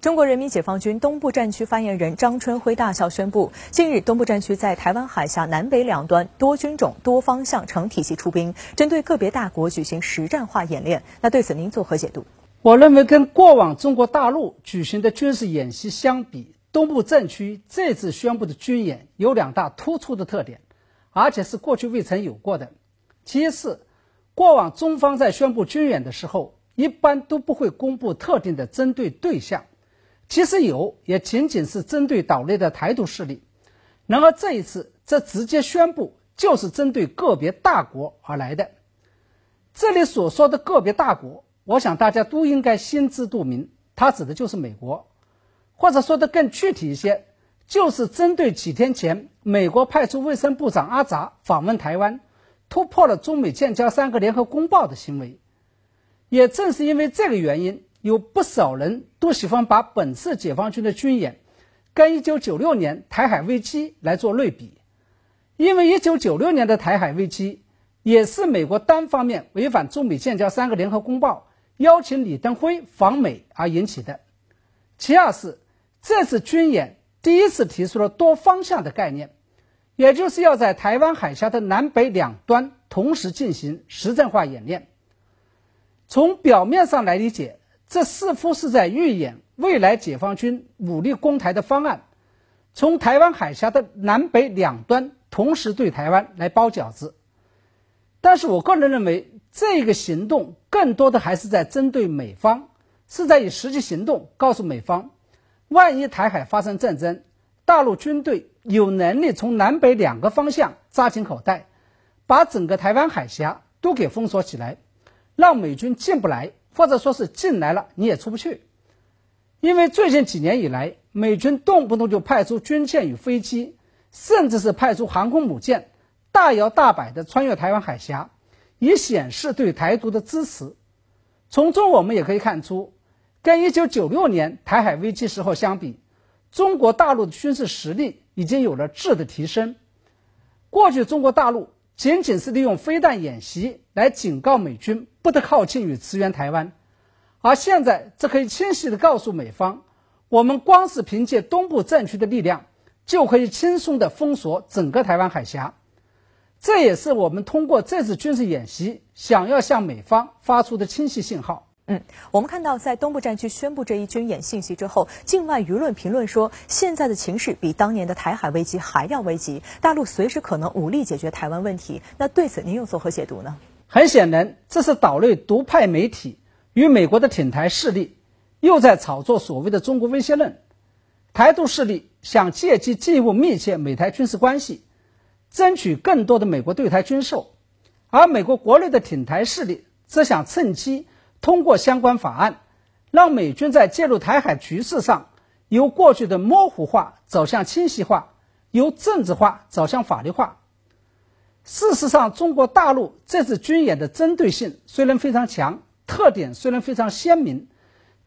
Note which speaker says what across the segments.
Speaker 1: 中国人民解放军东部战区发言人张春辉大校宣布，近日东部战区在台湾海峡南北两端多军种、多方向、成体系出兵，针对个别大国举行实战化演练。那对此您作何解读？
Speaker 2: 我认为，跟过往中国大陆举行的军事演习相比，东部战区这次宣布的军演有两大突出的特点，而且是过去未曾有过的。其一是，过往中方在宣布军演的时候，一般都不会公布特定的针对对象。即使有，也仅仅是针对岛内的台独势力。然而这一次，这直接宣布就是针对个别大国而来的。这里所说的个别大国，我想大家都应该心知肚明，它指的就是美国，或者说的更具体一些，就是针对几天前美国派出卫生部长阿扎访问台湾，突破了中美建交三个联合公报的行为。也正是因为这个原因。有不少人都喜欢把本次解放军的军演跟1996年台海危机来做类比，因为1996年的台海危机也是美国单方面违反中美建交三个联合公报，邀请李登辉访美而引起的。其二是这次军演第一次提出了多方向的概念，也就是要在台湾海峡的南北两端同时进行实战化演练。从表面上来理解。这似乎是在预演未来解放军武力攻台的方案，从台湾海峡的南北两端同时对台湾来包饺子。但是我个人认为，这个行动更多的还是在针对美方，是在以实际行动告诉美方，万一台海发生战争，大陆军队有能力从南北两个方向扎紧口袋，把整个台湾海峡都给封锁起来，让美军进不来。或者说是进来了你也出不去，因为最近几年以来，美军动不动就派出军舰与飞机，甚至是派出航空母舰，大摇大摆地穿越台湾海峡，以显示对台独的支持。从中我们也可以看出，跟1996年台海危机时候相比，中国大陆的军事实力已经有了质的提升。过去中国大陆。仅仅是利用飞弹演习来警告美军不得靠近与驰援台湾，而现在这可以清晰地告诉美方，我们光是凭借东部战区的力量，就可以轻松地封锁整个台湾海峡。这也是我们通过这次军事演习想要向美方发出的清晰信号。
Speaker 1: 嗯，我们看到，在东部战区宣布这一军演信息之后，境外舆论评论说，现在的情势比当年的台海危机还要危急，大陆随时可能武力解决台湾问题。那对此您又作何解读呢？
Speaker 2: 很显然，这是岛内独派媒体与美国的挺台势力又在炒作所谓的中国威胁论。台独势力想借机进一步密切美台军事关系，争取更多的美国对台军售，而美国国内的挺台势力则想趁机。通过相关法案，让美军在介入台海局势上，由过去的模糊化走向清晰化，由政治化走向法律化。事实上，中国大陆这次军演的针对性虽然非常强，特点虽然非常鲜明，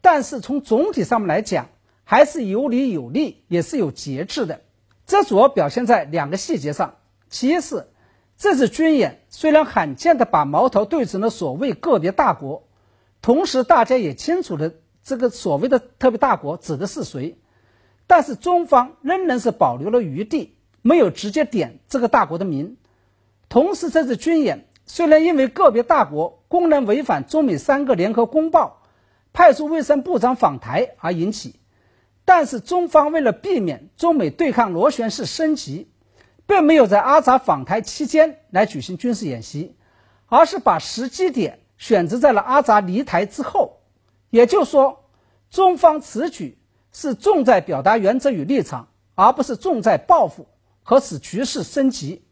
Speaker 2: 但是从总体上面来讲，还是有理有利，也是有节制的。这主要表现在两个细节上：其一是这次军演虽然罕见的把矛头对准了所谓个别大国。同时，大家也清楚的，这个所谓的特别大国指的是谁？但是中方仍然是保留了余地，没有直接点这个大国的名。同时，这次军演虽然因为个别大国公然违反中美三个联合公报，派出卫生部长访台而引起，但是中方为了避免中美对抗螺旋式升级，并没有在阿扎访台期间来举行军事演习，而是把时机点。选择在了阿扎离台之后，也就是说，中方此举是重在表达原则与立场，而不是重在报复和使局势升级。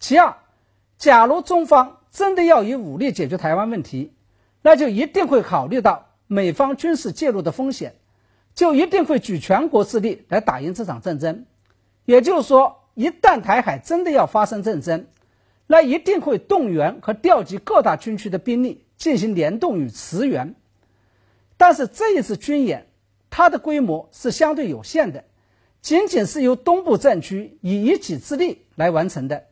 Speaker 2: 其二，假如中方真的要以武力解决台湾问题，那就一定会考虑到美方军事介入的风险，就一定会举全国之力来打赢这场战争。也就是说，一旦台海真的要发生战争，那一定会动员和调集各大军区的兵力进行联动与驰援，但是这一次军演，它的规模是相对有限的，仅仅是由东部战区以一己之力来完成的，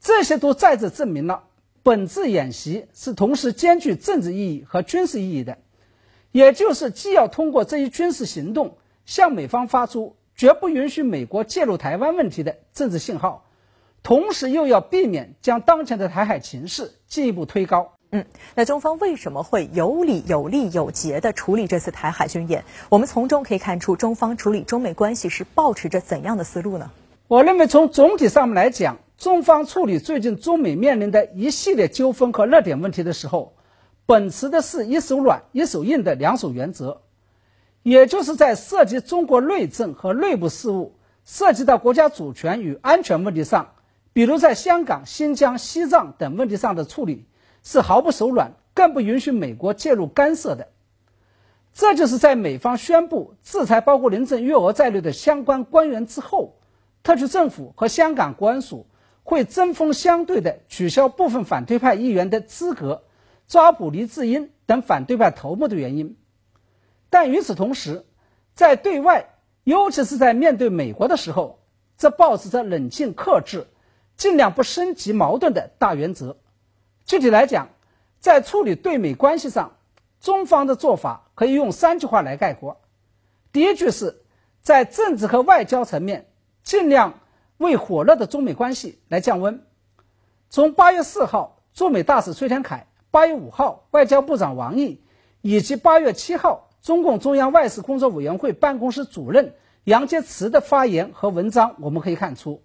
Speaker 2: 这些都再次证明了本次演习是同时兼具政治意义和军事意义的，也就是既要通过这一军事行动向美方发出绝不允许美国介入台湾问题的政治信号，同时又要避免将当前的台海情势进一步推高。
Speaker 1: 嗯，那中方为什么会有理有利有节地处理这次台海军演？我们从中可以看出，中方处理中美关系是保持着怎样的思路呢？
Speaker 2: 我认为，从总体上面来讲，中方处理最近中美面临的一系列纠纷和热点问题的时候，秉持的是一手软一手硬的两手原则，也就是在涉及中国内政和内部事务、涉及到国家主权与安全问题上，比如在香港、新疆、西藏等问题上的处理。是毫不手软，更不允许美国介入干涉的。这就是在美方宣布制裁包括林郑月娥在内的相关官员之后，特区政府和香港国安署会针锋相对地取消部分反对派议员的资格，抓捕黎智英等反对派头目的原因。但与此同时，在对外，尤其是在面对美国的时候，则保持着冷静克制，尽量不升级矛盾的大原则。具体来讲，在处理对美关系上，中方的做法可以用三句话来概括。第一句是，在政治和外交层面，尽量为火热的中美关系来降温。从八月四号，驻美大使崔天凯；八月五号，外交部长王毅，以及八月七号，中共中央外事工作委员会办公室主任杨洁篪的发言和文章，我们可以看出，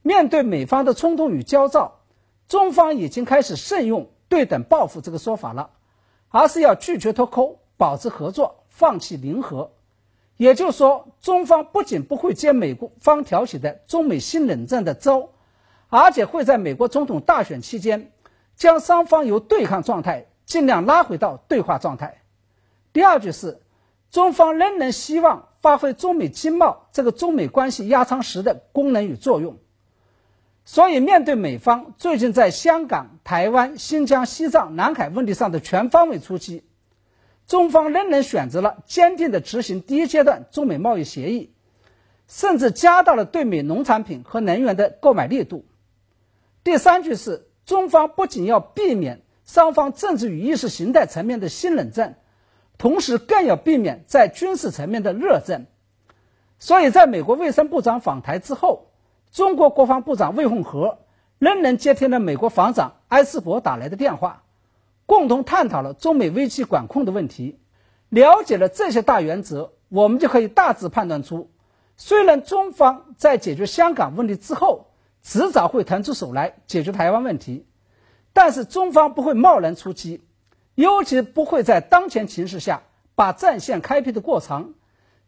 Speaker 2: 面对美方的冲动与焦躁。中方已经开始慎用“对等报复”这个说法了，而是要拒绝脱钩，保持合作，放弃零和。也就是说，中方不仅不会接美国方挑起的中美新冷战的招，而且会在美国总统大选期间，将双方由对抗状态尽量拉回到对话状态。第二句是，中方仍然希望发挥中美经贸这个中美关系压舱石的功能与作用。所以，面对美方最近在香港、台湾、新疆、西藏、南海问题上的全方位出击，中方仍然选择了坚定地执行第一阶段中美贸易协议，甚至加大了对美农产品和能源的购买力度。第三句是，中方不仅要避免双方政治与意识形态层面的新冷战，同时更要避免在军事层面的热战。所以，在美国卫生部长访台之后。中国国防部长魏凤和仍然接听了美国防长埃斯珀打来的电话，共同探讨了中美危机管控的问题。了解了这些大原则，我们就可以大致判断出，虽然中方在解决香港问题之后，迟早会腾出手来解决台湾问题，但是中方不会贸然出击，尤其不会在当前形势下把战线开辟的过长。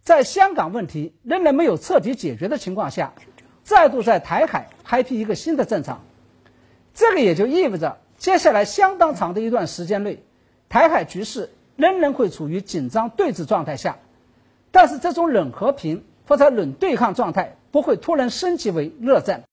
Speaker 2: 在香港问题仍然没有彻底解决的情况下。再度在台海开辟一个新的战场，这个也就意味着接下来相当长的一段时间内，台海局势仍然会处于紧张对峙状态下，但是这种冷和平或者冷对抗状态不会突然升级为热战。